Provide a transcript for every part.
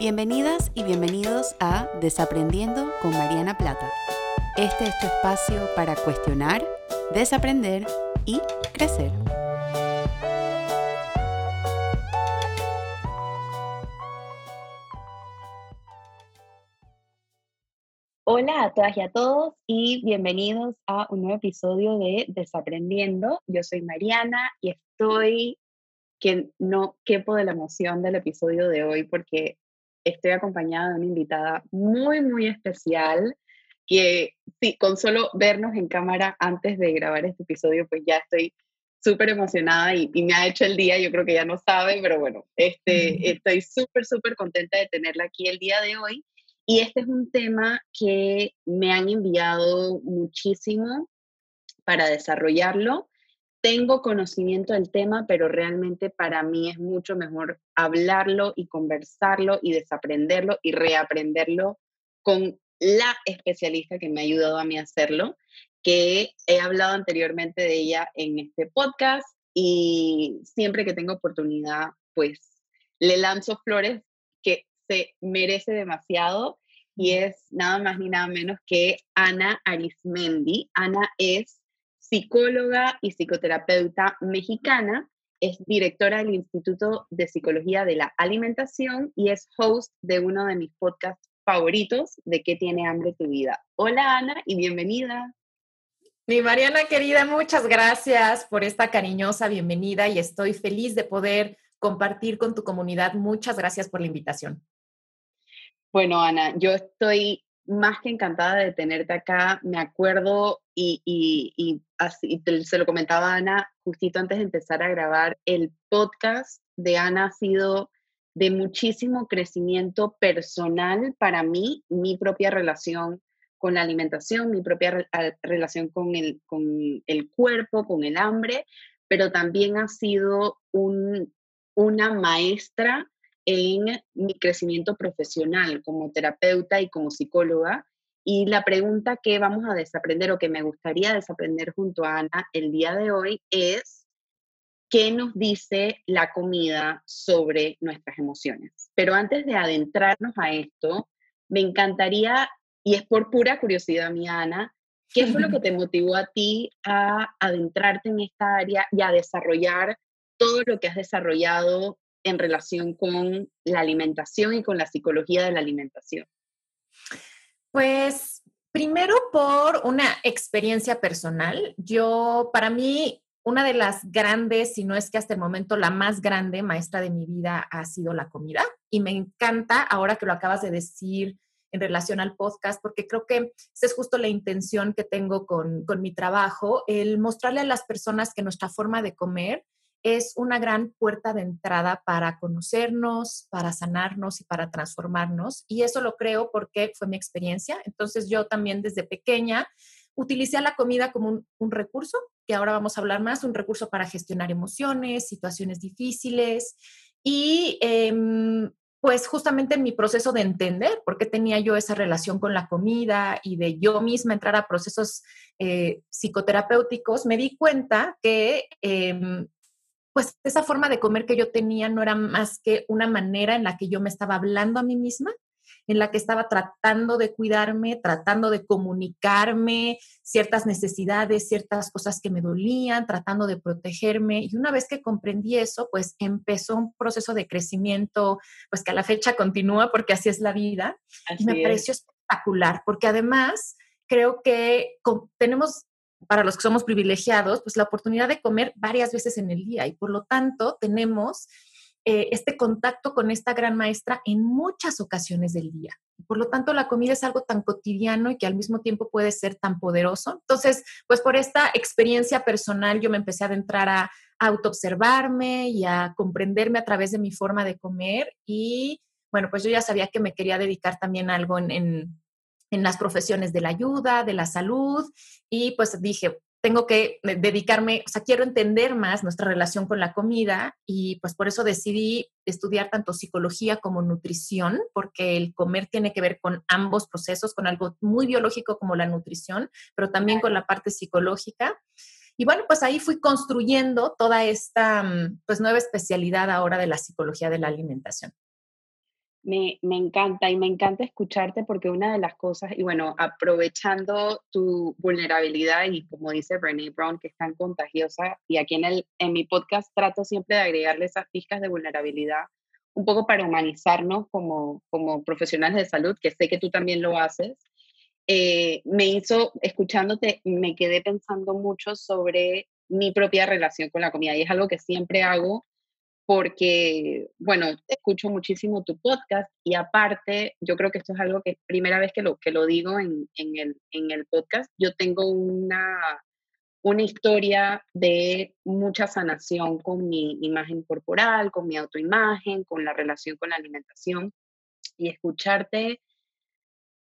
Bienvenidas y bienvenidos a Desaprendiendo con Mariana Plata. Este es tu espacio para cuestionar, desaprender y crecer. Hola a todas y a todos y bienvenidos a un nuevo episodio de Desaprendiendo. Yo soy Mariana y estoy que no quepo de la emoción del episodio de hoy porque estoy acompañada de una invitada muy, muy especial que sí, con solo vernos en cámara antes de grabar este episodio, pues ya estoy súper emocionada y, me ha hecho el día, yo creo que ya no sabe, pero bueno, este, estoy súper, súper contenta de tenerla aquí el día de hoy. Y este es un tema que me han enviado muchísimo para desarrollarlo tengo conocimiento del tema, pero realmente para mí es mucho mejor hablarlo y conversarlo y desaprenderlo y reaprenderlo con la especialista que me ha ayudado a mí a hacerlo, que he hablado anteriormente de ella en este podcast y siempre que tengo oportunidad, pues le lanzo flores que se merece demasiado y es nada más ni nada menos que Ana Arismendi. Ana es psicóloga y psicoterapeuta mexicana, es directora del Instituto de Psicología de la Alimentación y es host de uno de mis podcasts favoritos de ¿Qué tiene hambre tu vida? Hola Ana y bienvenida. Mi Mariana querida, muchas gracias por esta cariñosa bienvenida y estoy feliz de poder compartir con tu comunidad. Muchas gracias por la invitación. Bueno, Ana, yo estoy más que encantada de tenerte acá. Me acuerdo y, así, se lo comentaba Ana justito antes de empezar a grabar, el podcast de Ana ha sido de muchísimo crecimiento personal para mí, mi propia relación con la alimentación, mi propia relación con el, con el cuerpo, con el hambre, pero también ha sido un, una maestra en mi crecimiento profesional como terapeuta y como psicóloga. Y la pregunta que vamos a desaprender o que me gustaría desaprender junto a Ana el día de hoy es, ¿qué nos dice la comida sobre nuestras emociones? Pero antes de adentrarnos a esto, me encantaría, y es por pura curiosidad mía, Ana, ¿qué fue lo que te motivó a ti a adentrarte en esta área y a desarrollar todo lo que has desarrollado en relación con la alimentación y con la psicología de la alimentación? Pues primero por una experiencia personal. Yo, para mí, una de las grandes, si no es que hasta el momento la más grande maestra de mi vida ha sido la comida. Y me encanta ahora que lo acabas de decir en relación al podcast, porque creo que esa es justo la intención que tengo con, con mi trabajo, el mostrarle a las personas que nuestra forma de comer es una gran puerta de entrada para conocernos, para sanarnos y para transformarnos. Y eso lo creo porque fue mi experiencia. Entonces yo también desde pequeña utilicé la comida como un, recurso, que ahora vamos a hablar más, un recurso para gestionar emociones, situaciones difíciles. Y em, pues justamente en mi proceso de entender por qué tenía yo esa relación con la comida y de yo misma entrar a procesos eh, psicoterapéuticos, me di cuenta que em, pues esa forma de comer que yo tenía no era más que una manera en la que yo me estaba hablando a mí misma, en la que estaba tratando de cuidarme, tratando de comunicarme ciertas necesidades, ciertas cosas que me dolían, tratando de protegerme. Y una vez que comprendí eso, pues empezó un proceso de crecimiento, pues que a la fecha continúa porque así es la vida. y me pareció espectacular, porque además creo que tenemos para los que somos privilegiados, pues la oportunidad de comer varias veces en el día y por lo tanto tenemos eh, este contacto con esta gran maestra en muchas ocasiones del día. Por lo tanto, la comida es algo tan cotidiano y que al mismo tiempo puede ser tan poderoso. Entonces, pues por esta experiencia personal yo me empecé a adentrar a, autoobservarme y a comprenderme a través de mi forma de comer y bueno, pues yo ya sabía que me quería dedicar también a algo en en las profesiones de la ayuda, de la salud, y pues dije, tengo que dedicarme, o sea, quiero entender más nuestra relación con la comida y pues por eso decidí estudiar tanto psicología como nutrición, porque el comer tiene que ver con ambos procesos, con algo muy biológico como la nutrición, pero también con la parte psicológica. Y bueno, pues ahí fui construyendo toda esta mm, pues nueva especialidad ahora de la psicología de la alimentación. Me, me, encanta y me encanta escucharte porque una de las cosas, y bueno, aprovechando tu vulnerabilidad y como dice Brené Brown, que es tan contagiosa, y aquí en, el, en mi podcast trato siempre de agregarle esas pizcas de vulnerabilidad, un poco para humanizarnos como, como profesionales de salud, que sé que tú también lo haces, eh, me hizo, escuchándote, me quedé pensando mucho sobre mi propia relación con la comida y es algo que siempre hago porque, bueno, escucho muchísimo tu podcast y aparte, yo creo que esto es algo que es primera vez que lo, que lo digo en, en, el, en el podcast, yo tengo una, una historia de mucha sanación con mi imagen corporal, con mi autoimagen, con la relación con la alimentación y escucharte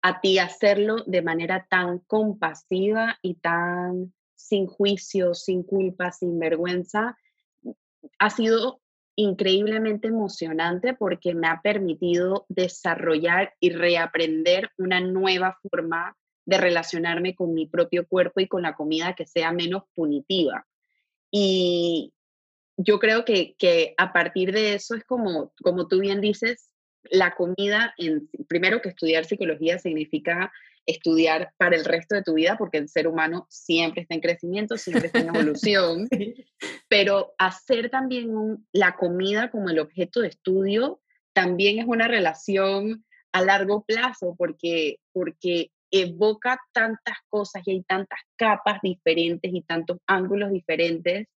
a ti hacerlo de manera tan compasiva y tan sin juicio, sin culpa, sin vergüenza, ha sido increíblemente emocionante porque me ha permitido desarrollar y reaprender una nueva forma de relacionarme con mi propio cuerpo y con la comida que sea menos punitiva. Y yo creo que, que a partir de eso es como, como tú bien dices, la comida, en, primero que estudiar psicología significa estudiar para el resto de tu vida, porque el ser humano siempre está en crecimiento, siempre está en evolución, pero hacer también la comida como el objeto de estudio también es una relación a largo plazo, porque, porque evoca tantas cosas y hay tantas capas diferentes y tantos ángulos diferentes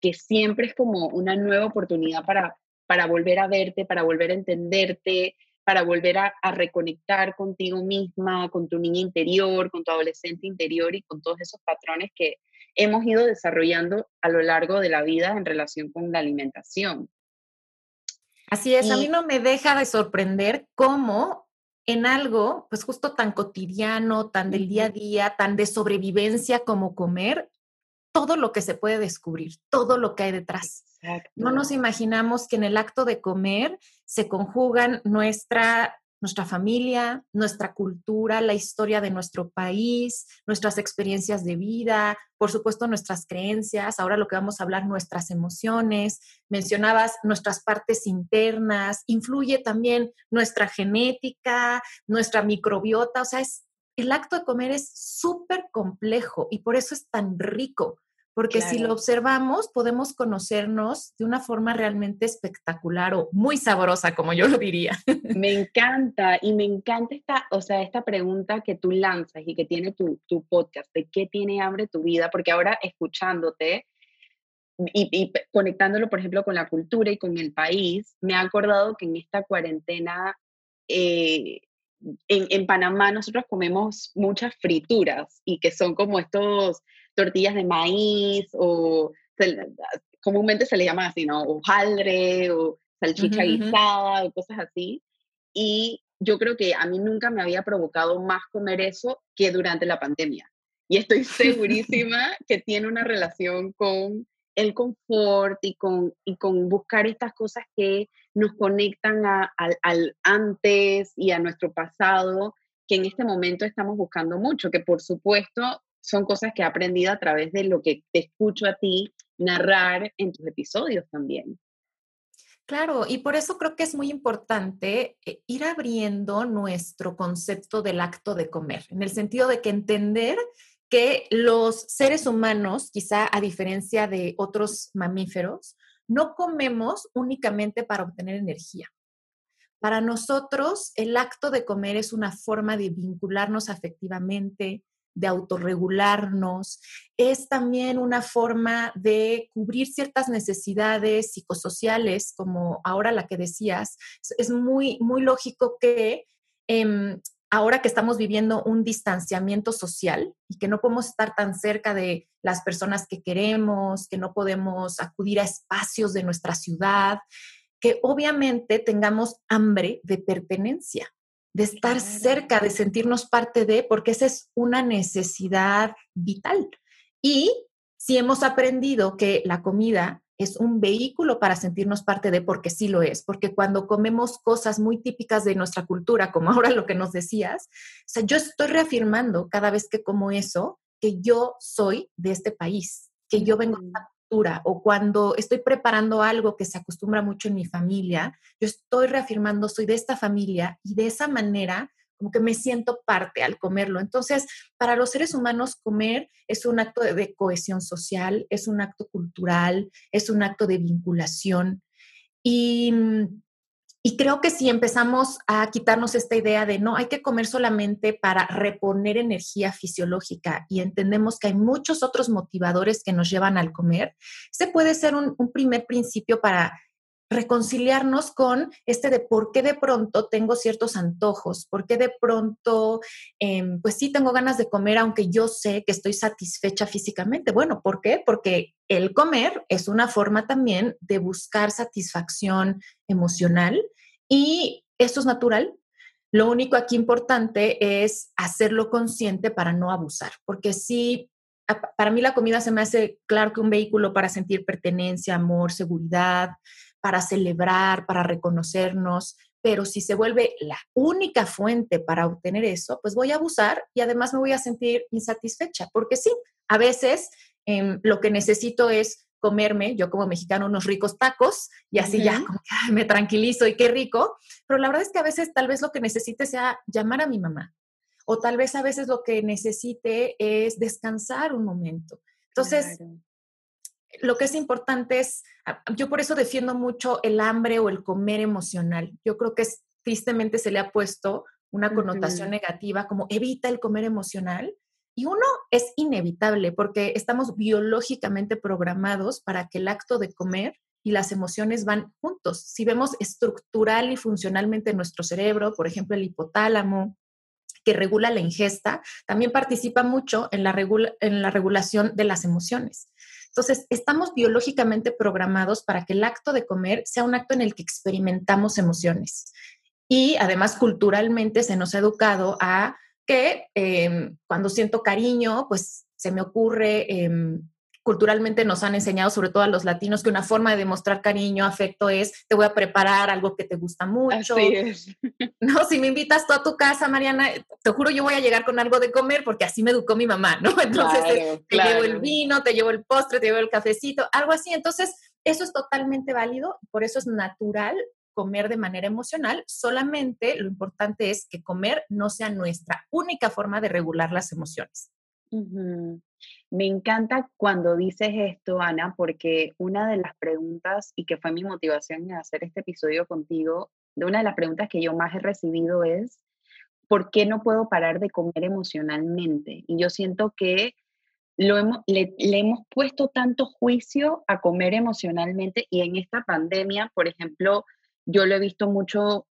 que siempre es como una nueva oportunidad para, para volver a verte, para volver a entenderte, para volver a, reconectar contigo misma, con tu niña interior, con tu adolescente interior y con todos esos patrones que hemos ido desarrollando a lo largo de la vida en relación con la alimentación. Así es, a mí no me deja de sorprender cómo en algo, pues justo tan cotidiano, tan del día a día, tan de sobrevivencia como comer, todo lo que se puede descubrir, todo lo que hay detrás. No nos imaginamos que en el acto de comer se conjugan nuestra, nuestra familia, nuestra cultura, la historia de nuestro país, nuestras experiencias de vida, por supuesto nuestras creencias, ahora lo que vamos a hablar, nuestras emociones, mencionabas nuestras partes internas, influye también nuestra genética, nuestra microbiota, o sea, es, el acto de comer es súper complejo y por eso es tan rico porque si lo observamos podemos conocernos de una forma realmente espectacular o muy sabrosa, como yo lo diría. Me encanta y me encanta esta, o sea, esta pregunta que tú lanzas y que tiene tu, tu podcast, de qué tiene hambre tu vida, porque ahora escuchándote y, conectándolo, por ejemplo, con la cultura y con el país, me ha acordado que en esta cuarentena... Eh, en, en, Panamá nosotros comemos muchas frituras y que son como estos tortillas de maíz o comúnmente se le llama así, ¿no? Hojaldre o salchicha guisada o cosas así. Y yo creo que a mí nunca me había provocado más comer eso que durante la pandemia. Y estoy segurísima que tiene una relación con el confort y con, y con buscar estas cosas que nos conectan al antes y a nuestro pasado, que en este momento estamos buscando mucho, que por supuesto son cosas que he aprendido a través de lo que te escucho a ti narrar en tus episodios también. Claro, y por eso creo que es muy importante eh, ir abriendo nuestro concepto del acto de comer, en el sentido de que entender que los seres humanos, quizá a diferencia de otros mamíferos, no comemos únicamente para obtener energía. Para nosotros, el acto de comer es una forma de vincularnos afectivamente, de autorregularnos, es también una forma de cubrir ciertas necesidades psicosociales, como ahora la que decías. Es muy, muy lógico que em, ahora que estamos viviendo un distanciamiento social y que no podemos estar tan cerca de las personas que queremos, que no podemos acudir a espacios de nuestra ciudad, que obviamente tengamos hambre de pertenencia de estar cerca, de sentirnos parte de, porque esa es una necesidad vital. Y si hemos aprendido que la comida es un vehículo para sentirnos parte de, porque sí lo es, porque cuando comemos cosas muy típicas de nuestra cultura, como ahora lo que nos decías, o sea, yo estoy reafirmando cada vez que como eso que yo soy de este país, que yo vengo de esta o cuando estoy preparando algo que se acostumbra mucho en mi familia, yo estoy reafirmando, soy de esta familia y de esa manera como que me siento parte al comerlo. Entonces, para los seres humanos, comer es un acto de, cohesión social, es un acto cultural, es un acto de vinculación. Y mm, y creo que si empezamos a quitarnos esta idea de no hay que comer solamente para reponer energía fisiológica y entendemos que hay muchos otros motivadores que nos llevan al comer, ese puede ser un, primer principio para reconciliarnos con este de por qué de pronto tengo ciertos antojos, por qué de pronto, em, pues sí tengo ganas de comer, aunque yo sé que estoy satisfecha físicamente. Bueno, ¿por qué? Porque el comer es una forma también de buscar satisfacción emocional y esto es natural. Lo único aquí importante es hacerlo consciente para no abusar, porque sí, para mí la comida se me hace claro que un vehículo para sentir pertenencia, amor, seguridad, para celebrar, para reconocernos, pero si se vuelve la única fuente para obtener eso, pues voy a abusar y además me voy a sentir insatisfecha, porque sí, a veces em, lo que necesito es comerme, yo como mexicano, unos ricos tacos y así ya me tranquilizo y qué rico, pero la verdad es que a veces tal vez lo que necesite sea llamar a mi mamá o tal vez a veces lo que necesite es descansar un momento. Entonces, lo que es importante es, ah, yo por eso defiendo mucho el hambre o el comer emocional. Yo creo que tristemente se le ha puesto una connotación negativa como evita el comer emocional. Y uno es inevitable porque estamos biológicamente programados para que el acto de comer y las emociones van juntos. Si vemos estructural y funcionalmente nuestro cerebro, por ejemplo, el hipotálamo, que regula la ingesta, también participa mucho en la, en la regulación de las emociones. Entonces, estamos biológicamente programados para que el acto de comer sea un acto en el que experimentamos emociones. Y además, culturalmente se nos ha educado a que em, cuando siento cariño, pues se me ocurre em, culturalmente nos han enseñado, sobre todo a los latinos, que una forma de demostrar cariño, afecto es, te voy a preparar algo que te gusta mucho. Así es. No, si me invitas tú a tu casa, Mariana, te juro yo voy a llegar con algo de comer porque así me educó mi mamá, ¿no? Entonces te, llevo el vino, te llevo el postre, te llevo el cafecito, algo así. Entonces, eso es totalmente válido, por eso es natural comer de manera emocional, solamente lo importante es que comer no sea nuestra única forma de regular las emociones. Me encanta cuando dices esto, Ana, porque una de las preguntas, y que fue mi motivación en hacer este episodio contigo, de una de las preguntas que yo más he recibido es, ¿por qué no puedo parar de comer emocionalmente? Y yo siento que lo hemos, le, hemos puesto tanto juicio a comer emocionalmente y en esta pandemia, por ejemplo, yo lo he visto mucho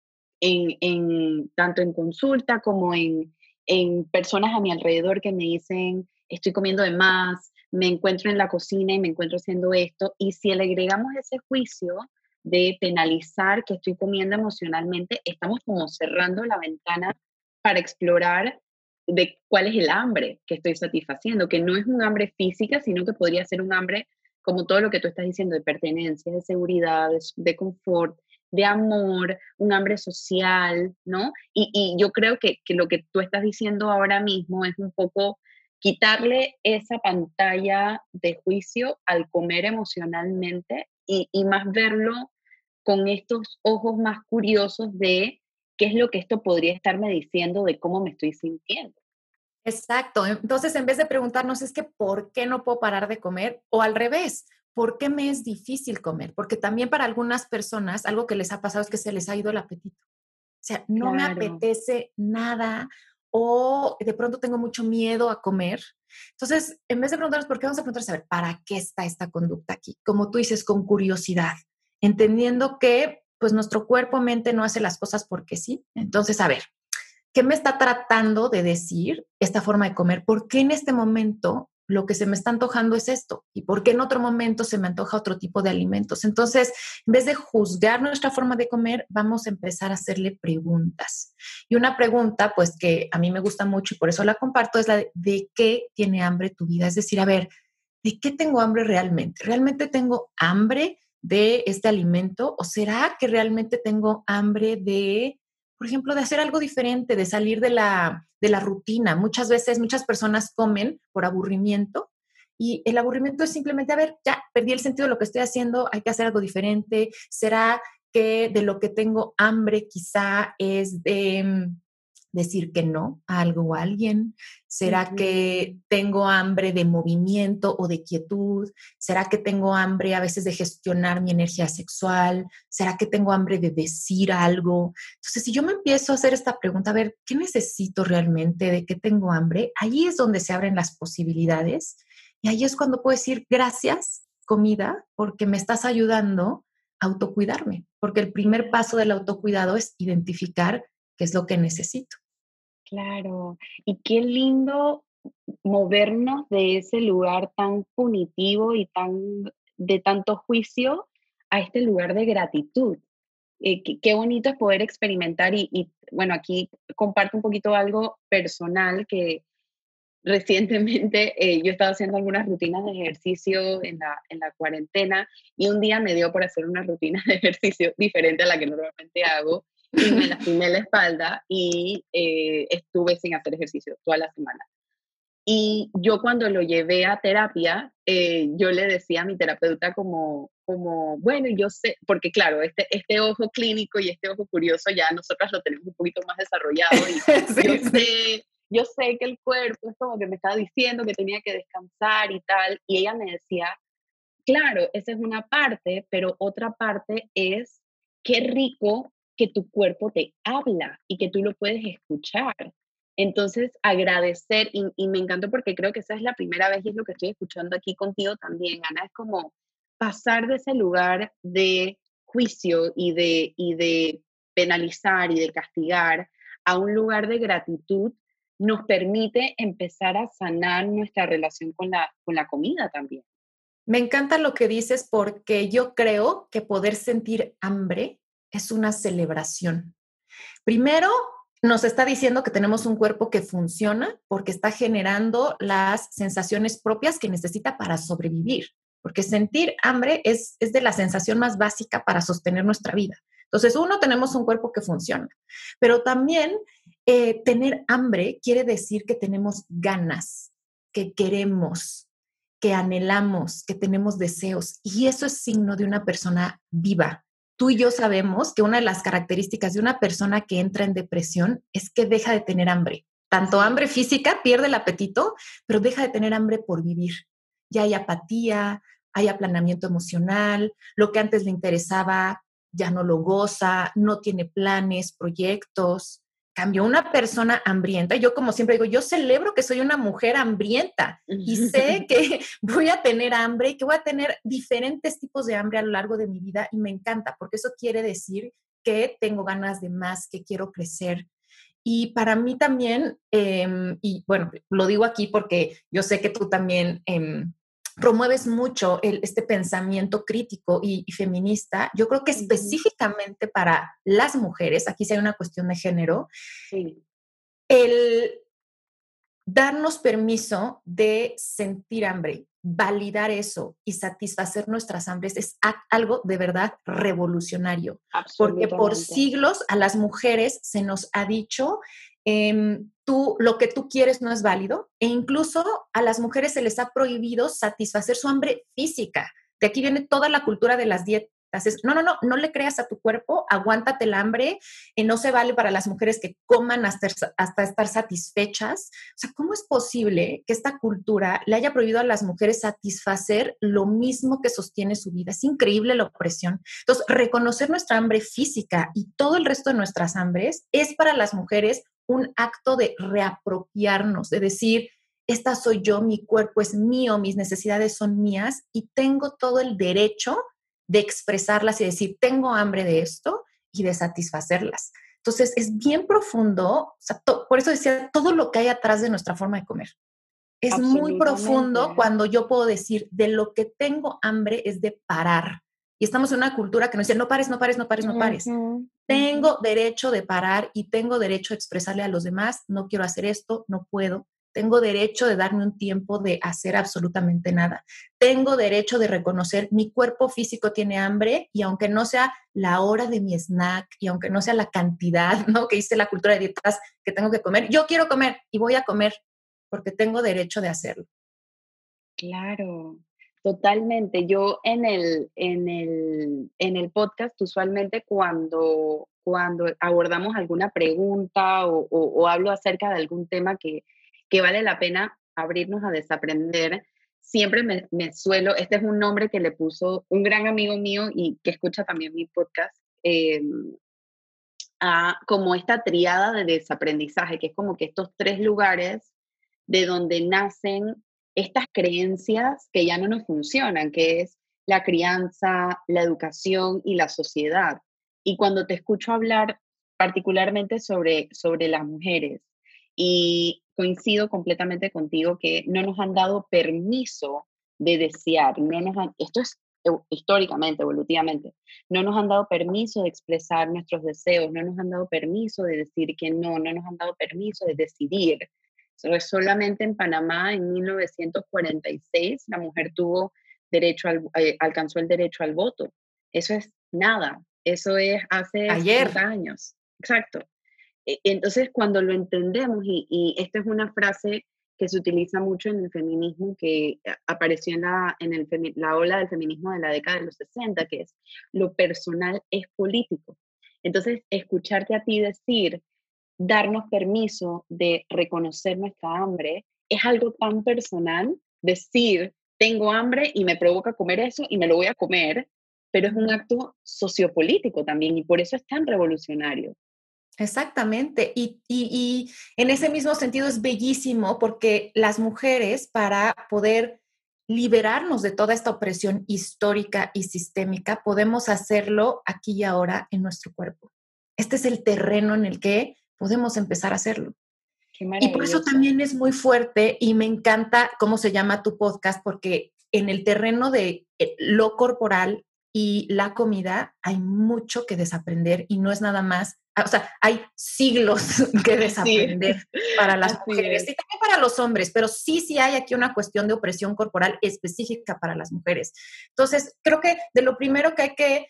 en, tanto en consulta como en, en personas a mi alrededor que me dicen, estoy comiendo de más, me encuentro en la cocina y me encuentro haciendo esto. Y si le agregamos ese juicio de penalizar que estoy comiendo emocionalmente, estamos como cerrando la ventana para explorar de cuál es el hambre que estoy satisfaciendo, que no es un hambre física, sino que podría ser un hambre como todo lo que tú estás diciendo, de pertenencia, de seguridad, de, confort, de amor, un hambre social, ¿no? Y, yo creo que, que, lo que tú estás diciendo ahora mismo es un poco quitarle esa pantalla de juicio al comer emocionalmente y, más verlo con estos ojos más curiosos de qué es lo que esto podría estarme diciendo de cómo me estoy sintiendo. Exacto. Entonces, en vez de preguntarnos es que ¿por qué no puedo parar de comer? O al revés, ¿por qué me es difícil comer? Porque también para algunas personas algo que les ha pasado es que se les ha ido el apetito. O sea, no me apetece nada o de pronto tengo mucho miedo a comer. Entonces, en vez de preguntarnos por qué, vamos a preguntar, a ver, ¿para qué está esta conducta aquí? Como tú dices, con curiosidad, entendiendo que pues nuestro cuerpo, mente no hace las cosas porque sí. Entonces, a ver, ¿qué me está tratando de decir esta forma de comer? ¿Por qué en este momento lo que se me está antojando es esto y por qué en otro momento se me antoja otro tipo de alimentos. Entonces, en vez de juzgar nuestra forma de comer, vamos a empezar a hacerle preguntas. Y una pregunta, pues que a mí me gusta mucho y por eso la comparto, es la de, ¿de qué tiene hambre tu vida? Es decir, a ver, ¿de qué tengo hambre realmente? ¿Realmente tengo hambre de este alimento o será que realmente tengo hambre de por ejemplo, de hacer algo diferente, de salir de la, de la rutina. Muchas veces, muchas personas comen por aburrimiento Y el aburrimiento es simplemente, a ver, ya perdí el sentido de lo que estoy haciendo, hay que hacer algo diferente. ¿Será que de lo que tengo hambre quizá es de mm, decir que no a algo o a alguien? ¿Será que tengo hambre de movimiento o de quietud? ¿Será que tengo hambre a veces de gestionar mi energía sexual? ¿Será que tengo hambre de decir algo? Entonces, si yo me empiezo a hacer esta pregunta, a ver, ¿qué necesito realmente? ¿De qué tengo hambre? Ahí es donde se abren las posibilidades y ahí es cuando puedo decir gracias, comida, porque me estás ayudando a autocuidarme, porque el primer paso del autocuidado es identificar qué es lo que necesito. Claro, y qué lindo movernos de ese lugar tan punitivo y tan de tanto juicio a este lugar de gratitud. Eh, qué, bonito es poder experimentar y, bueno, aquí comparto un poquito algo personal que recientemente eh, yo estaba haciendo algunas rutinas de ejercicio en la, en la cuarentena y un día me dio por hacer una rutina de ejercicio diferente a la que normalmente hago y me lastimé la espalda y eh, estuve sin hacer ejercicio toda la semana. Y yo cuando lo llevé a terapia, eh, yo le decía a mi terapeuta como, como, bueno, yo sé, porque claro, este, este ojo clínico y este ojo curioso ya nosotras lo tenemos un poquito más desarrollado y yo, sé, yo sé que el cuerpo es como que me estaba diciendo que tenía que descansar y tal. Y ella me decía, claro, esa es una parte, pero otra parte es qué rico que tu cuerpo te habla y que tú lo puedes escuchar. Entonces, agradecer, y, me encantó porque creo que esa es la primera vez y es lo que estoy escuchando aquí contigo también, Ana, es como pasar de ese lugar de juicio y de, y de penalizar y de castigar a un lugar de gratitud nos permite empezar a sanar nuestra relación con la, con la comida también. Me encanta lo que dices porque yo creo que poder sentir hambre es una celebración. Primero, nos está diciendo que tenemos un cuerpo que funciona porque está generando las sensaciones propias que necesita para sobrevivir, porque sentir hambre es, es de la sensación más básica para sostener nuestra vida. Entonces, uno, tenemos un cuerpo que funciona, pero también eh, tener hambre quiere decir que tenemos ganas, que queremos, que anhelamos, que tenemos deseos, y eso es signo de una persona viva, tú y yo sabemos que una de las características de una persona que entra en depresión es que deja de tener hambre. Tanto hambre física, pierde el apetito, pero deja de tener hambre por vivir. Ya hay apatía, hay aplanamiento emocional, lo que antes le interesaba ya no lo goza, no tiene planes, proyectos cambió una persona hambrienta. Yo como siempre digo, yo celebro que soy una mujer hambrienta y sé que voy a tener hambre y que voy a tener diferentes tipos de hambre a lo largo de mi vida y me encanta porque eso quiere decir que tengo ganas de más, que quiero crecer. Y para mí también, em, y bueno, lo digo aquí porque yo sé que tú también... Em, promueves mucho este pensamiento crítico y, feminista, yo creo que específicamente para las mujeres, aquí sí hay una cuestión de género, el darnos permiso de sentir hambre, validar eso y satisfacer nuestras hambres es algo de verdad revolucionario. Porque por siglos a las mujeres se nos ha dicho Em, tú, lo que tú quieres no es válido e incluso a las mujeres se les ha prohibido satisfacer su hambre física. De aquí viene toda la cultura de las dietas. no, no, no, no le creas a tu cuerpo, aguántate el hambre, y no se vale para las mujeres que coman hasta, hasta estar satisfechas. O sea, ¿cómo es posible que esta cultura le haya prohibido a las mujeres satisfacer lo mismo que sostiene su vida? Es increíble la opresión. Entonces, reconocer nuestra hambre física y todo el resto de nuestras hambres es para las mujeres un acto de reapropiarnos, de decir, esta soy yo, mi cuerpo es mío, mis necesidades son mías y tengo todo el derecho de expresarlas y decir, tengo hambre de esto y de satisfacerlas. Entonces, es bien profundo, por eso decía, todo lo que hay atrás de nuestra forma de comer. Es muy profundo cuando yo puedo decir, de lo que tengo hambre es de parar, y estamos en una cultura que nos dice, no pares, no pares, no pares, no pares. Tengo derecho de parar y tengo derecho a expresarle a los demás, no quiero hacer esto, no puedo. Tengo derecho de darme un tiempo de hacer absolutamente nada. Tengo derecho de reconocer mi cuerpo físico tiene hambre y aunque no sea la hora de mi snack y aunque no sea la cantidad, ¿no? Que dice la cultura de dietas que tengo que comer, yo quiero comer y voy a comer porque tengo derecho de hacerlo. Claro, totalmente. Yo en el, en el, en el podcast, usualmente cuando, cuando abordamos alguna pregunta o, hablo acerca de algún tema que, que, vale la pena abrirnos a desaprender, siempre me, suelo, este es un nombre que le puso un gran amigo mío y que escucha también mi podcast, em, a, como esta triada de desaprendizaje, que es como que estos tres lugares de donde nacen estas creencias que ya no nos funcionan, que es la crianza, la educación y la sociedad. Y cuando te escucho hablar particularmente sobre, sobre las mujeres, y coincido completamente contigo que no nos han dado permiso de desear, no nos esto es históricamente, evolutivamente, no nos han dado permiso de expresar nuestros deseos, no nos han dado permiso de decir que no, no nos han dado permiso de decidir, solamente en Panamá en 1946 la mujer tuvo derecho al, eh, alcanzó el derecho al voto. Eso es nada, eso es hace Ayer. años. Exacto. E, entonces, cuando lo entendemos, y, esta es una frase que se utiliza mucho en el feminismo, que apareció en, la, en el, la ola del feminismo de la década de los 60, que es lo personal es político. Entonces, escucharte a ti decir darnos permiso de reconocer nuestra hambre es algo tan personal, decir, tengo hambre y me provoca comer eso y me lo voy a comer, pero es un acto sociopolítico también y por eso es tan revolucionario. Exactamente. Y, y, en ese mismo sentido es bellísimo porque las mujeres, para poder liberarnos de toda esta opresión histórica y sistémica, podemos hacerlo aquí y ahora en nuestro cuerpo. Este es el terreno en el que podemos empezar a hacerlo. Y por eso también es muy fuerte y me encanta cómo se llama tu podcast, porque en el terreno de eh, lo corporal y la comida hay mucho que desaprender y no es nada más, o sea, hay siglos que desaprender para las mujeres y también para los hombres, pero sí, sí hay aquí una cuestión de opresión corporal específica para las mujeres. Entonces, creo que de lo primero que hay que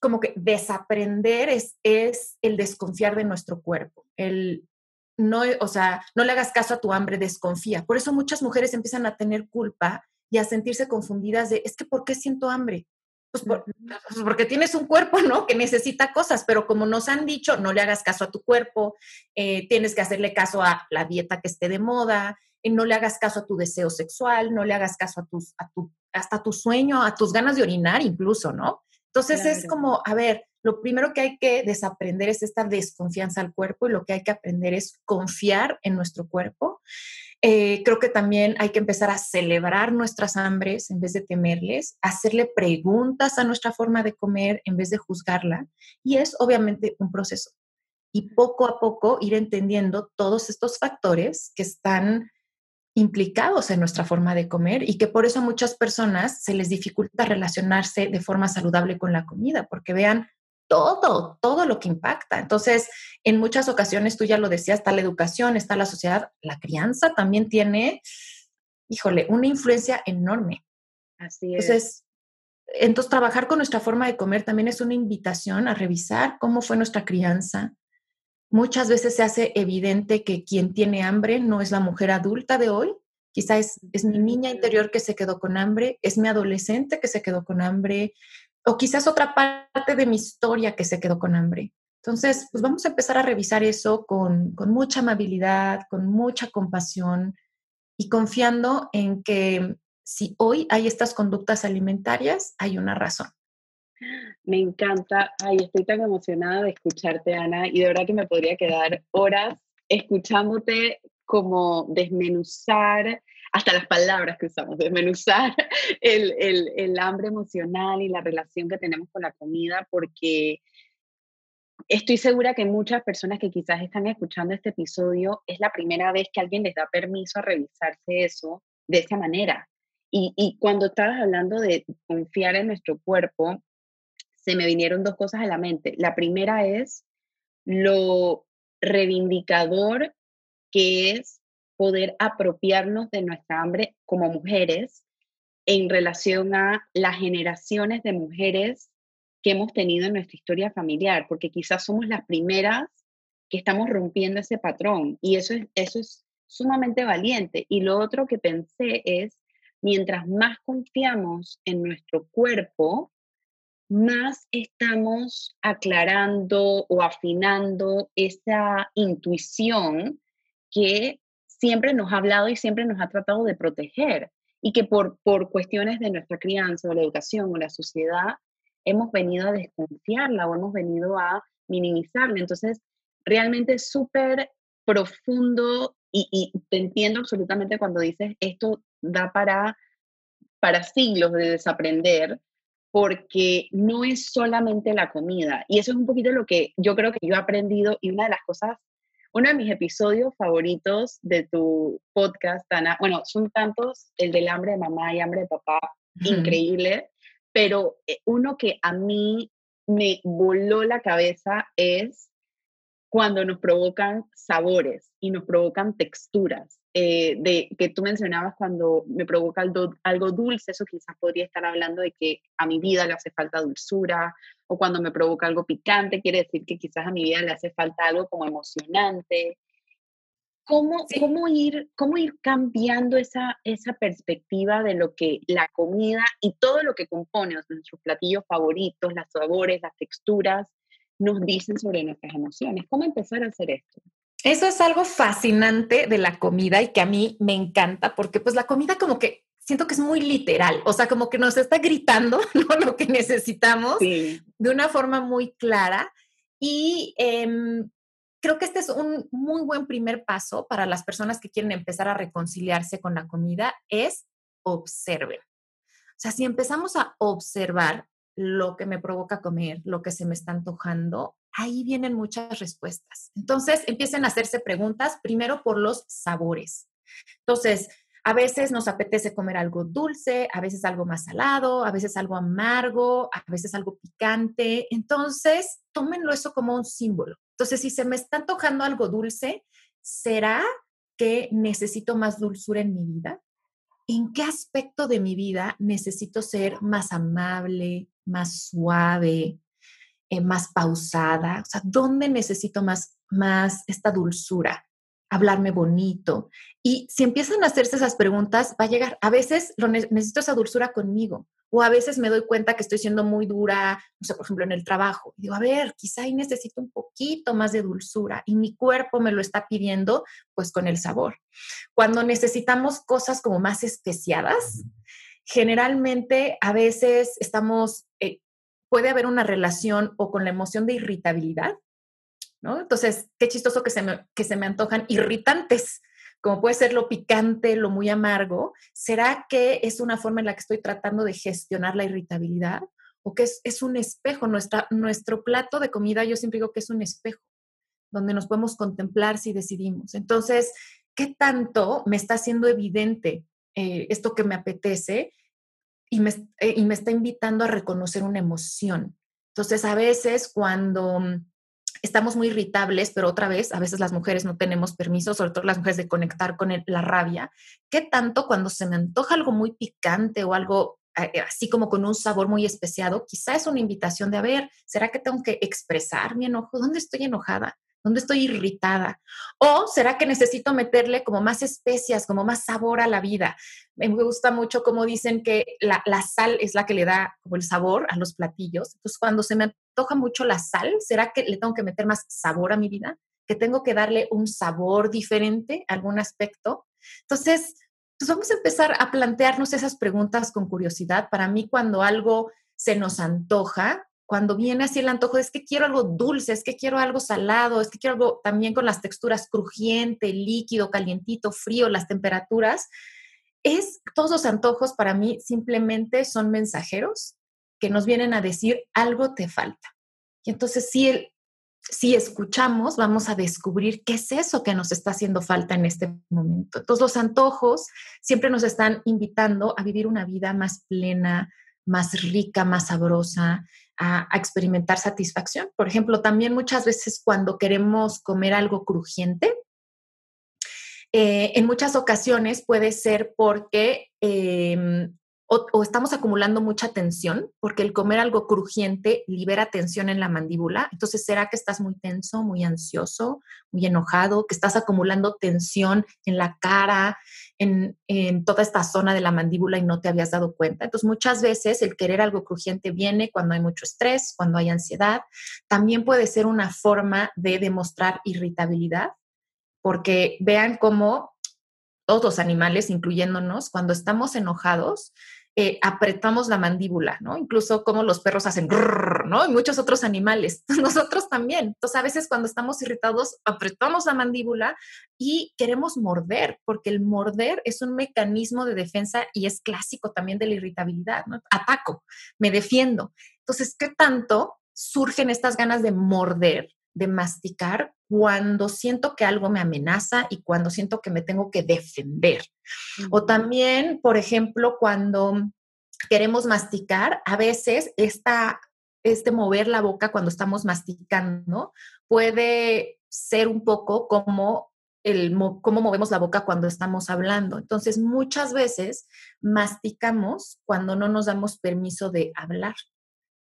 como que desaprender es, es el desconfiar de nuestro cuerpo, el no, o sea, no le hagas caso a tu hambre, desconfía. Por eso muchas mujeres empiezan a tener culpa y a sentirse confundidas de, es que, ¿por qué siento hambre? Pues, pues, porque tienes un cuerpo, ¿no? Que necesita cosas, pero como nos han dicho, no le hagas caso a tu cuerpo, eh, tienes que hacerle caso a la dieta que esté de moda, eh, no le hagas caso a tu deseo sexual, no le hagas caso a tus, a tu, hasta tu sueño, a tus ganas de orinar incluso, ¿no? Entonces es como, a ver, lo primero que hay que desaprender es esta desconfianza al cuerpo y lo que hay que aprender es confiar en nuestro cuerpo. Eh, creo que también hay que empezar a celebrar nuestras hambres en vez de temerles, hacerle preguntas a nuestra forma de comer en vez de juzgarla. Y es obviamente un proceso. Y poco a poco ir entendiendo todos estos factores que están implicados en nuestra forma de comer y que por eso a muchas personas se les dificulta relacionarse de forma saludable con la comida, porque vean todo, todo lo que impacta. Entonces, en muchas ocasiones, tú ya lo decías, está la educación, está la sociedad, la crianza también tiene, híjole, una influencia enorme. Así es. Entonces, entonces, trabajar con nuestra forma de comer también es una invitación a revisar cómo fue nuestra crianza, Muchas veces se hace evidente que quien tiene hambre no es la mujer adulta de hoy, quizá es, mi niña interior que se quedó con hambre, es mi adolescente que se quedó con hambre, o quizás otra parte de mi historia que se quedó con hambre. Entonces, pues vamos a empezar a revisar eso con, con mucha amabilidad, con mucha compasión y confiando en que si hoy hay estas conductas alimentarias, hay una razón. Me encanta. Ay, estoy tan emocionada de escucharte, Ana, y de verdad que me podría quedar horas escuchándote como desmenuzar hasta las palabras que usamos, desmenuzar el, el, el hambre emocional y la relación que tenemos con la comida, porque estoy segura que muchas personas que quizás están escuchando este episodio es la primera vez que alguien les da permiso a revisarse eso de esa manera. Y, y cuando estabas hablando de confiar en nuestro cuerpo, se me vinieron dos cosas a la mente. La primera es lo reivindicador que es poder apropiarnos de nuestra hambre como mujeres en relación a las generaciones de mujeres que hemos tenido en nuestra historia familiar, porque quizás somos las primeras que estamos rompiendo ese patrón y eso es, eso es sumamente valiente. Y lo otro que pensé es mientras más confiamos en nuestro cuerpo, más estamos aclarando o afinando esa intuición que siempre nos ha hablado y siempre nos ha tratado de proteger y que por, por cuestiones de nuestra crianza o la educación o la sociedad hemos venido a desconfiarla o hemos venido a minimizarla. Entonces, realmente es súper profundo y, te entiendo absolutamente cuando dices esto da para, para siglos de desaprender, porque no es solamente la comida. Y eso es un poquito lo que yo creo que yo he aprendido y una de las cosas, uno de mis episodios favoritos de tu podcast, Ana, bueno, son tantos, el del hambre de mamá y hambre de papá, increíble, pero eh, uno que a mí me voló la cabeza es cuando nos provocan sabores y nos provocan texturas. Eh, de que tú mencionabas cuando me provoca algo, algo dulce, eso quizás podría estar hablando de que a mi vida le hace falta dulzura, o cuando me provoca algo picante, quiere decir que quizás a mi vida le hace falta algo como emocionante. ¿Cómo, cómo, ir, cómo ir cambiando esa, esa perspectiva de lo que la comida y todo lo que compone nuestros platillos favoritos, los sabores, las texturas, nos dicen sobre nuestras emociones. ¿Cómo empezar a hacer esto? Eso es algo fascinante de la comida y que a mí me encanta porque pues la comida como que siento que es muy literal, o sea, como que nos está gritando lo que necesitamos de una forma muy clara. Y em, creo que este es un muy buen primer paso para las personas que quieren empezar a reconciliarse con la comida, es observen. O sea, si empezamos a observar lo que me provoca comer, lo que se me está antojando, ahí vienen muchas respuestas. Entonces, empiecen a hacerse preguntas primero por los sabores. Entonces, a veces nos apetece comer algo dulce, a veces algo más salado, a veces algo amargo, a veces algo picante. Entonces, tómenlo eso como un símbolo. Entonces, si se me está antojando algo dulce, ¿será que necesito más dulzura en mi vida? ¿En qué aspecto de mi vida necesito ser más amable, más suave, eh, más pausada? O sea, ¿dónde necesito más, más esta dulzura? Hablarme bonito. Y si empiezan a hacerse esas preguntas, va a llegar. A veces lo necesito esa dulzura conmigo. O a veces me doy cuenta que estoy siendo muy dura, no sé, por ejemplo, en el trabajo. Y digo, a ver, quizá ahí necesito un poquito más de dulzura y mi cuerpo me lo está pidiendo, pues con el sabor. Cuando necesitamos cosas como más especiadas, generalmente a veces estamos, eh, puede haber una relación o con la emoción de irritabilidad, ¿no? Entonces, qué chistoso que se me, que se me antojan irritantes, como puede ser lo picante, lo muy amargo. ¿Será que es una forma en la que estoy tratando de gestionar la irritabilidad? ¿O que es, es un espejo? Nuestra, nuestro plato de comida, yo siempre digo que es un espejo, donde nos podemos contemplar si decidimos. Entonces, ¿qué tanto me está haciendo evidente eh, esto que me apetece y me, eh, y me está invitando a reconocer una emoción. Entonces, a veces cuando mm, estamos muy irritables, pero otra vez, a veces las mujeres no tenemos permiso, sobre todo las mujeres, de conectar con la rabia. ¿Qué tanto cuando se me antoja algo muy picante o algo eh, así como con un sabor muy especiado, quizá es una invitación de, a ¿será que tengo que expresar mi enojo? ¿Dónde estoy enojada? ¿Dónde estoy irritada? ¿O será que necesito meterle como más especias, como más sabor a la vida? Me gusta mucho como dicen que la, sal es la que le da como el sabor a los platillos. Entonces, cuando se me antoja mucho la sal, ¿será que le tengo que meter más sabor a mi vida? ¿Que tengo que darle un sabor diferente a algún aspecto? Entonces, pues vamos a empezar a plantearnos esas preguntas con curiosidad. Para mí, cuando algo se nos antoja, cuando viene así el antojo, es que quiero algo dulce, es que quiero algo salado, es que quiero algo también con las texturas crujiente, líquido, calientito, frío, las temperaturas, es todos los antojos para mí simplemente son mensajeros que nos vienen a decir algo te falta. Y entonces si el, si escuchamos, vamos a descubrir qué es eso que nos está haciendo falta en este momento. Todos los antojos siempre nos están invitando a vivir una vida más plena, más rica, más sabrosa, a, experimentar satisfacción. Por ejemplo, también muchas veces cuando queremos comer algo crujiente, eh, en muchas ocasiones puede ser porque em, o, estamos acumulando mucha tensión, porque el comer algo crujiente libera tensión en la mandíbula. Entonces, ¿será que estás muy tenso, muy ansioso, muy enojado, que estás acumulando tensión en la cara, en, toda esta zona de la mandíbula y no te habías dado cuenta? Entonces, muchas veces el querer algo crujiente viene cuando hay mucho estrés, cuando hay ansiedad. También puede ser una forma de demostrar irritabilidad, porque vean cómo todos los animales, incluyéndonos, cuando estamos enojados, eh, apretamos la mandíbula, ¿no? Incluso como los perros hacen, ¿no? Y muchos otros animales, nosotros también. Entonces, a veces cuando estamos irritados, apretamos la mandíbula y queremos morder, porque el morder es un mecanismo de defensa y es clásico también de la irritabilidad, ¿no? Ataco, me defiendo. Entonces, ¿qué tanto surgen estas ganas de morder, de masticar, cuando siento que algo me amenaza y cuando siento que me tengo que defender. O también, por ejemplo, cuando queremos masticar, a veces esta, este mover la boca cuando estamos masticando puede ser un poco como el cómo movemos la boca cuando estamos hablando. Entonces, muchas veces masticamos cuando no nos damos permiso de hablar.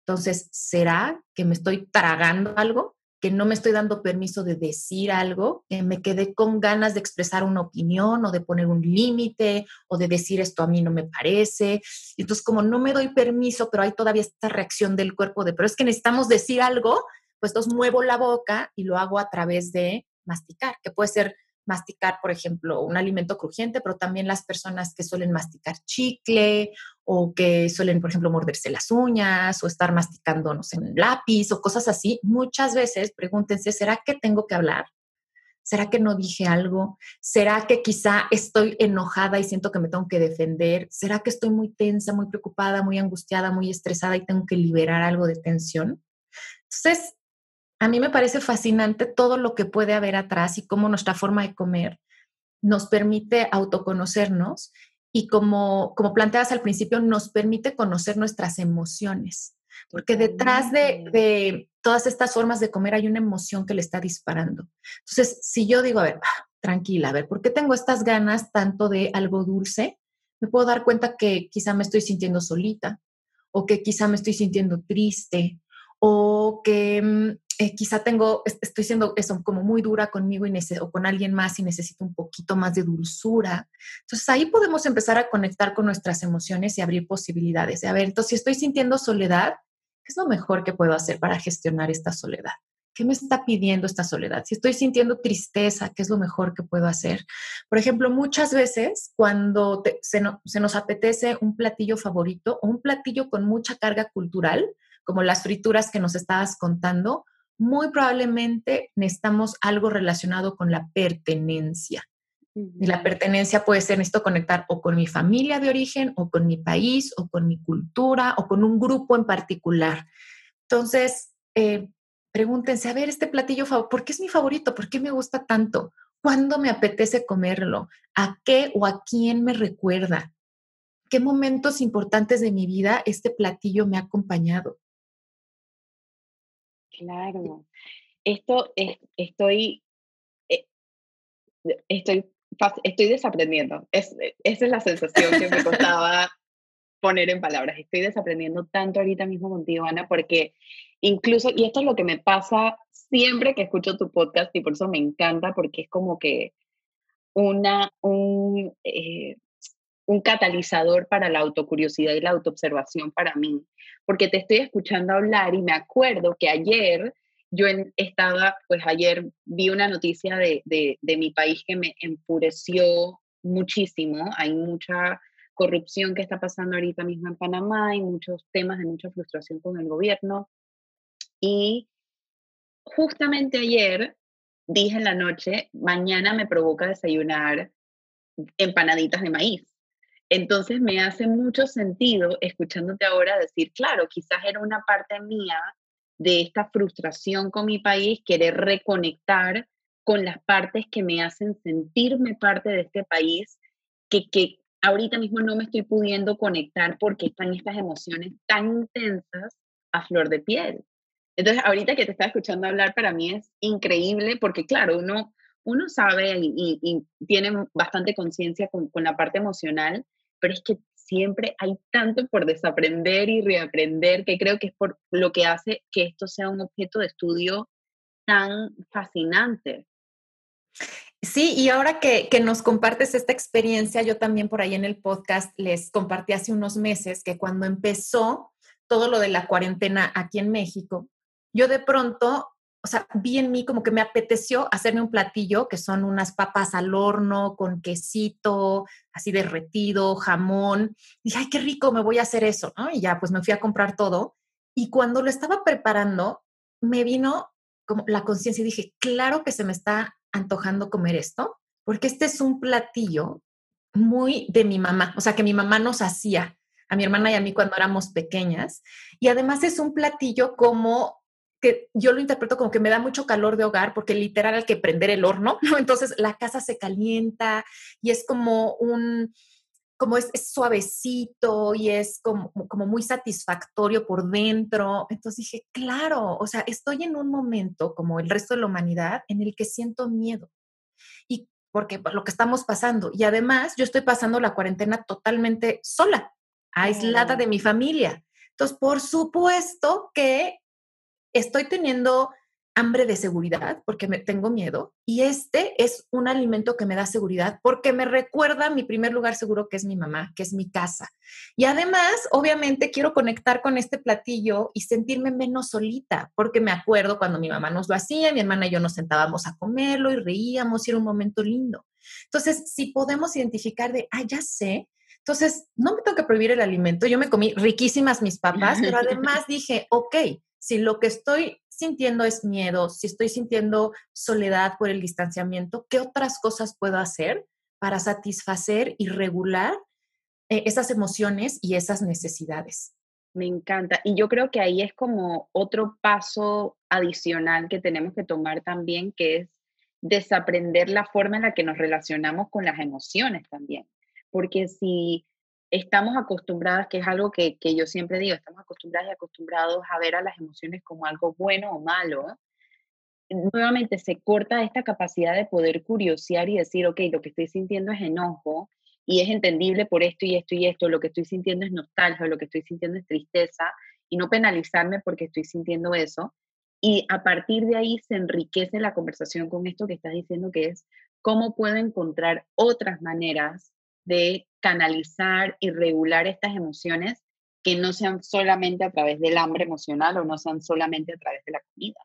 Entonces, ¿será que me estoy tragando algo? Que no me estoy dando permiso de decir algo, que me quedé con ganas de expresar una opinión o de poner un límite o de decir esto a mí no me parece. Entonces, como no me doy permiso, pero hay todavía esta reacción del cuerpo de, pero es que necesitamos decir algo, pues entonces muevo la boca y lo hago a través de masticar, que puede ser masticar, por ejemplo, un alimento crujiente, pero también las personas que suelen masticar chicle o que suelen, por ejemplo, morderse las uñas o estar masticando, no sé, en lápiz o cosas así, muchas veces pregúntense, ¿será que tengo que hablar? ¿Será que no dije algo? ¿Será que quizá estoy enojada y siento que me tengo que defender? ¿Será que estoy muy tensa, muy preocupada, muy angustiada, muy estresada y tengo que liberar algo de tensión? Entonces, a mí me parece fascinante todo lo que puede haber atrás y cómo nuestra forma de comer nos permite autoconocernos y como, como planteabas al principio, nos permite conocer nuestras emociones. Porque detrás de, de, todas estas formas de comer hay una emoción que le está disparando. Entonces, si yo digo, a ver, tranquila, a ver, ¿por qué tengo estas ganas tanto de algo dulce? Me puedo dar cuenta que quizá me estoy sintiendo solita o que quizá me estoy sintiendo triste o que mm, eh, quizá tengo, estoy siendo eso, como muy dura conmigo y o con alguien más y necesito un poquito más de dulzura. Entonces ahí podemos empezar a conectar con nuestras emociones y abrir posibilidades. a ver, entonces si estoy sintiendo soledad, ¿qué es lo mejor que puedo hacer para gestionar esta soledad? ¿Qué me está pidiendo esta soledad? Si estoy sintiendo tristeza, ¿qué es lo mejor que puedo hacer? Por ejemplo, muchas veces cuando se, se nos apetece un platillo favorito o un platillo con mucha carga cultural, como las frituras que nos estabas contando, muy probablemente necesitamos algo relacionado con la pertenencia. Y la pertenencia puede ser esto conectar o con mi familia de origen, o con mi país, o con mi cultura, o con un grupo en particular. Entonces, eh, pregúntense, a ver, este platillo, ¿por qué es mi favorito? ¿Por qué me gusta tanto? ¿Cuándo me apetece comerlo? ¿A qué o a quién me recuerda? ¿Qué momentos importantes de mi vida este platillo me ha acompañado? Claro. Esto es, estoy, eh, estoy, estoy desaprendiendo. Es, esa es la sensación que me costaba poner en palabras. Estoy desaprendiendo tanto ahorita mismo contigo, Ana, porque incluso, y esto es lo que me pasa siempre que escucho tu podcast y por eso me encanta, porque es como que una, un, eh, un catalizador para la autocuriosidad y la autoobservación para mí, porque te estoy escuchando hablar y me acuerdo que ayer yo estaba, pues ayer vi una noticia de, de, de mi país que me enfureció muchísimo, hay mucha corrupción que está pasando ahorita mismo en Panamá, hay muchos temas de mucha frustración con el gobierno. Y justamente ayer dije en la noche, mañana me provoca desayunar empanaditas de maíz. Entonces me hace mucho sentido escuchándote ahora decir, claro, quizás era una parte mía de esta frustración con mi país, querer reconectar con las partes que me hacen sentirme parte de este país, que, que ahorita mismo no me estoy pudiendo conectar porque están estas emociones tan intensas a flor de piel. Entonces, ahorita que te estaba escuchando hablar, para mí es increíble porque, claro, uno, uno sabe y, tiene bastante conciencia con, con, la parte emocional, pero es que siempre hay tanto por desaprender y reaprender que creo que es por lo que hace que esto sea un objeto de estudio tan fascinante. Sí, y ahora que, que, nos compartes esta experiencia, yo también por ahí en el podcast les compartí hace unos meses que cuando empezó todo lo de la cuarentena aquí en México, yo de pronto, o sea, vi en mí como que me apeteció hacerme un platillo que son unas papas al horno con quesito, así derretido, jamón. dije, ay, qué rico, me voy a hacer eso. Y ya, pues me fui a comprar todo. Y cuando lo estaba preparando, me vino como la conciencia y dije, claro que se me está antojando comer esto, porque este es un platillo muy de mi mamá, o sea, que mi mamá nos hacía a mi hermana y a mí cuando éramos pequeñas. Y además es un platillo como que yo lo interpreto como que me da mucho calor de hogar porque literal hay que prender el horno, ¿no? Entonces la casa se calienta y es como un, como es, suavecito y es como, como, muy satisfactorio por dentro. Entonces dije, claro, o sea, estoy en un momento como el resto de la humanidad en el que siento miedo. Y porque lo que estamos pasando. Y además yo estoy pasando la cuarentena totalmente sola, aislada de mi familia. Entonces, por supuesto que estoy teniendo hambre de seguridad porque me tengo miedo y este es un alimento que me da seguridad porque me recuerda mi primer lugar seguro que es mi mamá, que es mi casa. Y además, obviamente quiero conectar con este platillo y sentirme menos solita porque me acuerdo cuando mi mamá nos lo hacía, mi hermana y yo nos sentábamos a comerlo y reíamos y era un momento lindo. Entonces, si podemos identificar de, ah, ya sé, entonces no me tengo que prohibir el alimento, yo me comí riquísimas mis papas, pero además dije, ok, si lo que estoy sintiendo es miedo, si estoy sintiendo soledad por el distanciamiento, ¿qué otras cosas puedo hacer para satisfacer y regular eh, esas emociones y esas necesidades? Me encanta. Y yo creo que ahí es como otro paso adicional que tenemos que tomar también, que es desaprender la forma en la que nos relacionamos con las emociones también. Porque si estamos acostumbradas, que es algo que, yo siempre digo, estamos acostumbradas y acostumbrados a ver a las emociones como algo bueno o malo, nuevamente se corta esta capacidad de poder curiosear y decir, ok, lo que estoy sintiendo es enojo y es entendible por esto y esto y esto, lo que estoy sintiendo es nostalgia, lo que estoy sintiendo es tristeza y no penalizarme porque estoy sintiendo eso. Y a partir de ahí se enriquece la conversación con esto que estás diciendo, que es cómo puedo encontrar otras maneras de canalizar y regular estas emociones que no sean solamente a través del hambre emocional o no sean solamente a través de la comida.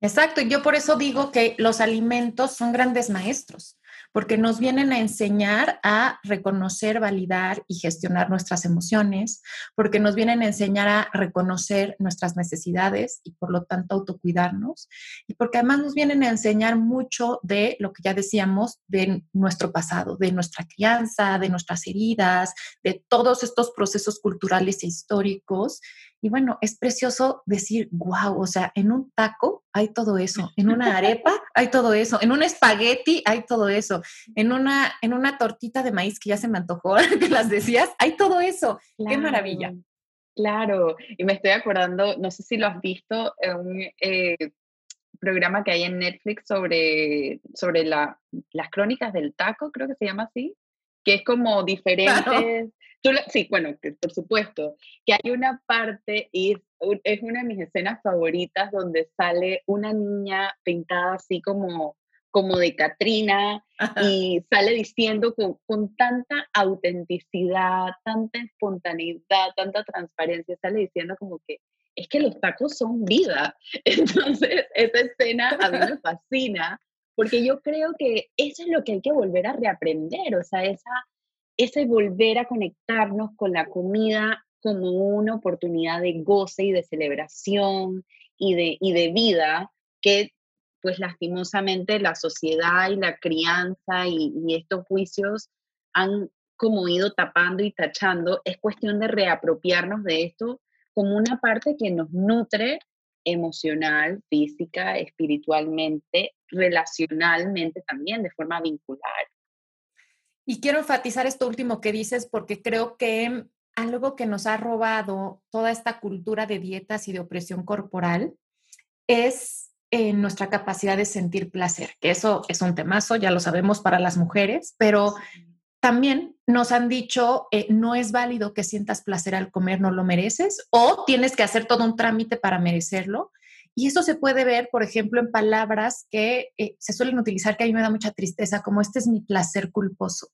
Exacto, y yo por eso digo que los alimentos son grandes maestros porque nos vienen a enseñar a reconocer, validar y gestionar nuestras emociones, porque nos vienen a enseñar a reconocer nuestras necesidades y por lo tanto autocuidarnos, y porque además nos vienen a enseñar mucho de lo que ya decíamos, de nuestro pasado, de nuestra crianza, de nuestras heridas, de todos estos procesos culturales e históricos y bueno, es precioso decir, wow, o sea, en un taco hay todo eso, en una arepa hay todo eso, en un espagueti hay todo eso, en una, en una tortita de maíz que ya se me antojó, que las decías, hay todo eso. Qué maravilla. Claro, y me estoy acordando, no sé si lo has visto, un eh, programa que hay en Netflix sobre, sobre la, las crónicas del taco, creo que se llama así, que es como diferentes sí, bueno, por supuesto, que hay una parte, y es una de mis escenas favoritas, donde sale una niña pintada así como, como de Katrina y sale diciendo con, con, tanta autenticidad, tanta espontaneidad, tanta transparencia, sale diciendo como que es que los tacos son vida. Entonces, esa escena a mí me fascina porque yo creo que eso es lo que hay que volver a reaprender, o sea, esa ese volver a conectarnos con la comida como una oportunidad de goce y de celebración y de, y de vida que pues lastimosamente la sociedad y la crianza y, estos juicios han como ido tapando y tachando, es cuestión de reapropiarnos de esto como una parte que nos nutre emocional, física, espiritualmente, relacionalmente también, de forma vincular. Y quiero enfatizar esto último que dices porque creo que algo que nos ha robado toda esta cultura de dietas y de opresión corporal es eh, nuestra capacidad de sentir placer, que eso es un temazo, ya lo sabemos para las mujeres, pero también nos han dicho, eh, no es válido que sientas placer al comer, no lo mereces, o tienes que hacer todo un trámite para merecerlo. Y eso se puede ver, por ejemplo, en palabras que eh, se suelen utilizar, que a mí me da mucha tristeza, como este es mi placer culposo.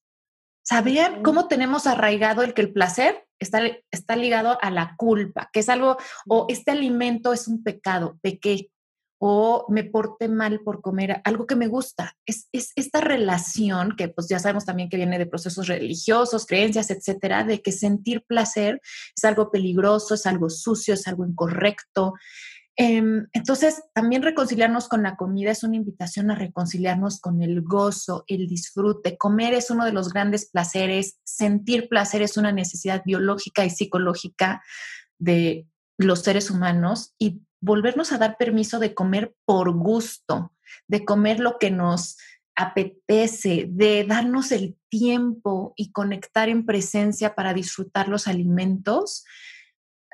¿Sabían cómo tenemos arraigado el que el placer está, está ligado a la culpa, que es algo, o este alimento es un pecado, pequé, o me porté mal por comer algo que me gusta. Es, es, esta relación que pues ya sabemos también que viene de procesos religiosos, creencias, etcétera, de que sentir placer es algo peligroso, es algo sucio, es algo incorrecto. Em, entonces, también reconciliarnos con la comida es una invitación a reconciliarnos con el gozo, el disfrute. Comer es uno de los grandes placeres, sentir placer es una necesidad biológica y psicológica de los seres humanos y volvernos a dar permiso de comer por gusto, de comer lo que nos apetece, de darnos el tiempo y conectar en presencia para disfrutar los alimentos.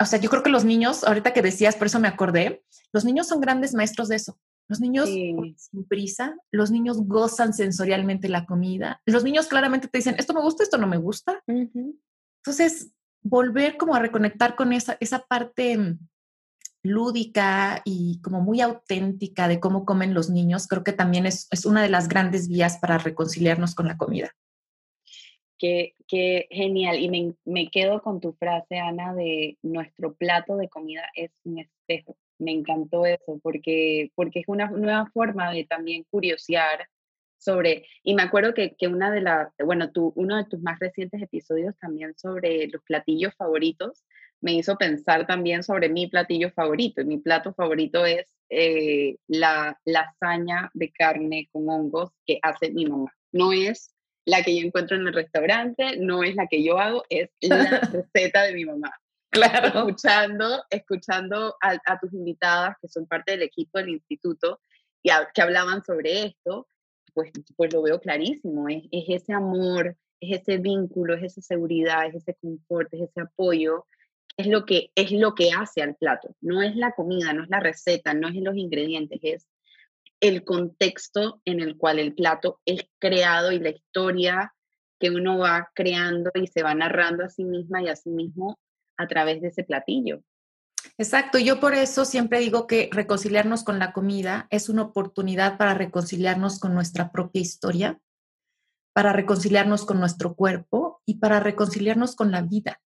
O sea, yo creo que los niños, ahorita que decías, por eso me acordé, los niños son grandes maestros de eso. Los niños sin prisa, los niños gozan sensorialmente la comida. Los niños claramente te dicen, esto me gusta, esto no me gusta. Entonces, volver como a reconectar con esa, esa parte lúdica y como muy auténtica de cómo comen los niños, creo que también es, una de las grandes vías para reconciliarnos con la comida. Qué, qué genial. Y me, me, quedo con tu frase, Ana, de nuestro plato de comida es un espejo. Me encantó eso porque, porque es una nueva forma de también curiosear sobre, y me acuerdo que, que una de las, bueno, tu, uno de tus más recientes episodios también sobre los platillos favoritos, me hizo pensar también sobre mi platillo favorito. Y mi plato favorito es eh, la lasaña de carne con hongos que hace mi mamá. No es la que yo encuentro en el restaurante, no es la que yo hago, es la receta de mi mamá. Claro. Escuchando, escuchando a, tus invitadas que son parte del equipo del instituto y que hablaban sobre esto, pues, pues lo veo clarísimo. Es, es ese amor, es ese vínculo, es esa seguridad, es ese confort, es ese apoyo es lo que es lo que hace al plato. No es la comida, no es la receta, no es los ingredientes, es el contexto en el cual el plato es creado y la historia que uno va creando y se va narrando a sí misma y a sí mismo a través de ese platillo. Exacto, yo por eso siempre digo que reconciliarnos con la comida es una oportunidad para reconciliarnos con nuestra propia historia, para reconciliarnos con nuestro cuerpo y para reconciliarnos con la vida.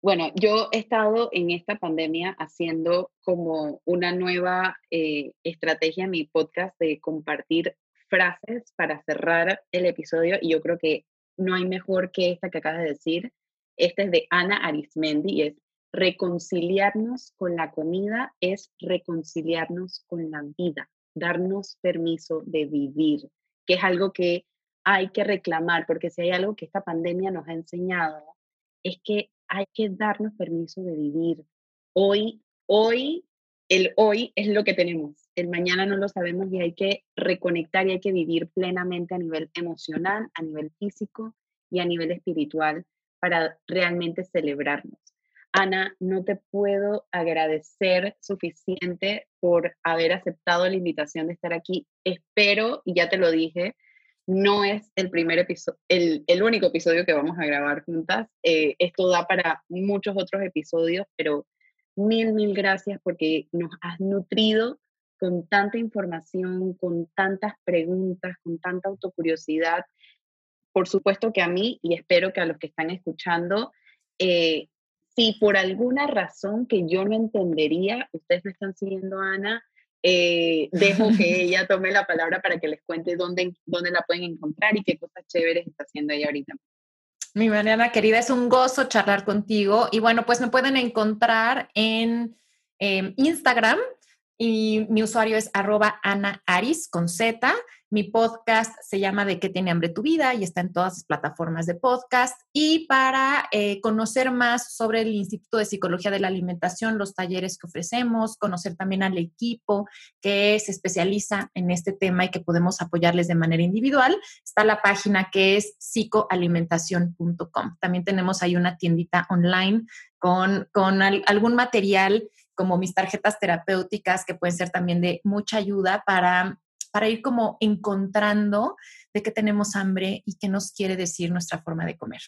Bueno, yo he estado en esta pandemia haciendo como una nueva eh, estrategia en mi podcast de compartir frases para cerrar el episodio y yo creo que no hay mejor que esta que acabas de decir. Esta es de Ana Arismendi y es reconciliarnos con la comida es reconciliarnos con la vida, darnos permiso de vivir, que es algo que hay que reclamar, porque si hay algo que esta pandemia nos ha enseñado es que hay que darnos permiso de vivir. Hoy, hoy, el hoy es lo que tenemos. El mañana no lo sabemos y hay que reconectar y hay que vivir plenamente a nivel emocional, a nivel físico y a nivel espiritual para realmente celebrarnos. Ana, no te puedo agradecer suficiente por haber aceptado la invitación de estar aquí. Espero, y ya te lo dije, no es el primer episodio, el, único episodio que vamos a grabar juntas. Eh, esto da para muchos otros episodios, pero mil, mil gracias porque nos has nutrido con tanta información, con tantas preguntas, con tanta autocuriosidad. Por supuesto que a mí, y espero que a los que están escuchando, eh, si por alguna razón que yo no entendería, ustedes me están siguiendo, Ana, eh, dejo que ella tome la palabra para que les cuente dónde, dónde la pueden encontrar y qué cosas chéveres está haciendo ella ahorita. Mi Mariana querida, es un gozo charlar contigo. Y bueno, pues me pueden encontrar en em, Instagram y mi usuario es arroba Ana Aris con Z. Mi podcast se llama De qué tiene hambre tu vida y está en todas las plataformas de podcast. Y para eh, conocer más sobre el Instituto de Psicología de la Alimentación, los talleres que ofrecemos, conocer también al equipo que se especializa en este tema y que podemos apoyarles de manera individual, está la página que es psicoalimentación.com. También tenemos ahí una tiendita online con, con algún material como mis tarjetas terapéuticas que pueden ser también de mucha ayuda para para ir como encontrando de qué tenemos hambre y qué nos quiere decir nuestra forma de comer.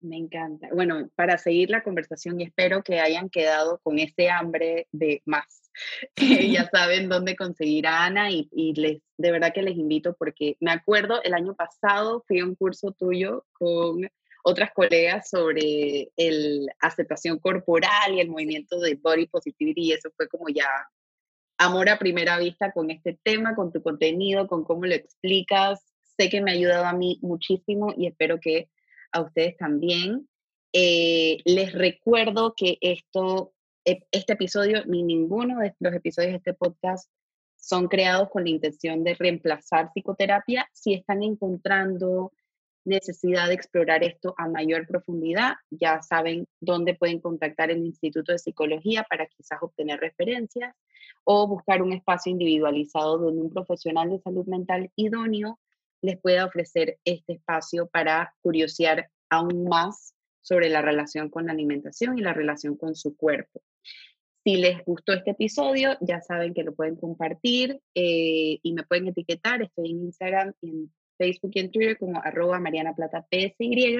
Me encanta. Bueno, para seguir la conversación y espero que hayan quedado con ese hambre de más. ya saben dónde conseguir a Ana y, y, les, de verdad que les invito porque me acuerdo el año pasado fui a un curso tuyo con otras colegas sobre el aceptación corporal y el movimiento de body positivity y eso fue como ya amor a primera vista con este tema, con tu contenido, con cómo lo explicas. Sé que me ha ayudado a mí muchísimo y espero que a ustedes también. Eh, les recuerdo que esto, e, este episodio ni ninguno de los episodios de este podcast son creados con la intención de reemplazar psicoterapia. Si están encontrando necesidad de explorar esto a mayor profundidad, ya saben dónde pueden contactar el Instituto de Psicología para quizás obtener referencias o buscar un espacio individualizado donde un profesional de salud mental idóneo les pueda ofrecer este espacio para curiosear aún más sobre la relación con la alimentación y la relación con su cuerpo. Si les gustó este episodio, ya saben que lo pueden compartir eh, y me pueden etiquetar. Estoy en Instagram, en Facebook y en Twitter como arroba Mariana Plata PSY.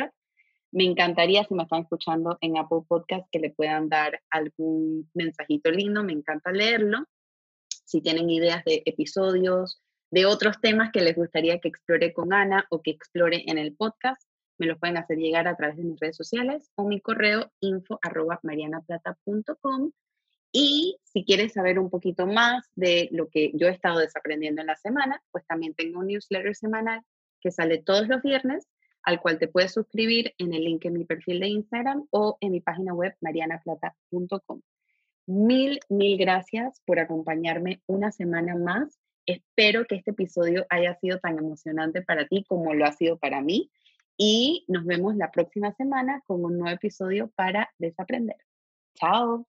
Me encantaría, si me están escuchando en Apple Podcast, que le puedan dar algún mensajito lindo. Me encanta leerlo. Si tienen ideas de episodios, de otros temas que les gustaría que explore con Ana o que explore en el podcast, me los pueden hacer llegar a través de mis redes sociales o mi correo info arroba marianaplata.com. Y si quieres saber un poquito más de lo que yo he estado desaprendiendo en la semana, pues también tengo un newsletter semanal que sale todos los viernes, al cual te puedes suscribir en el link en mi perfil de Instagram o en mi página web marianaplata.com. Mil, mil gracias por acompañarme una semana más. Espero que este episodio haya sido tan emocionante para ti como lo ha sido para mí. Y nos vemos la próxima semana con un nuevo episodio para desaprender. Chao.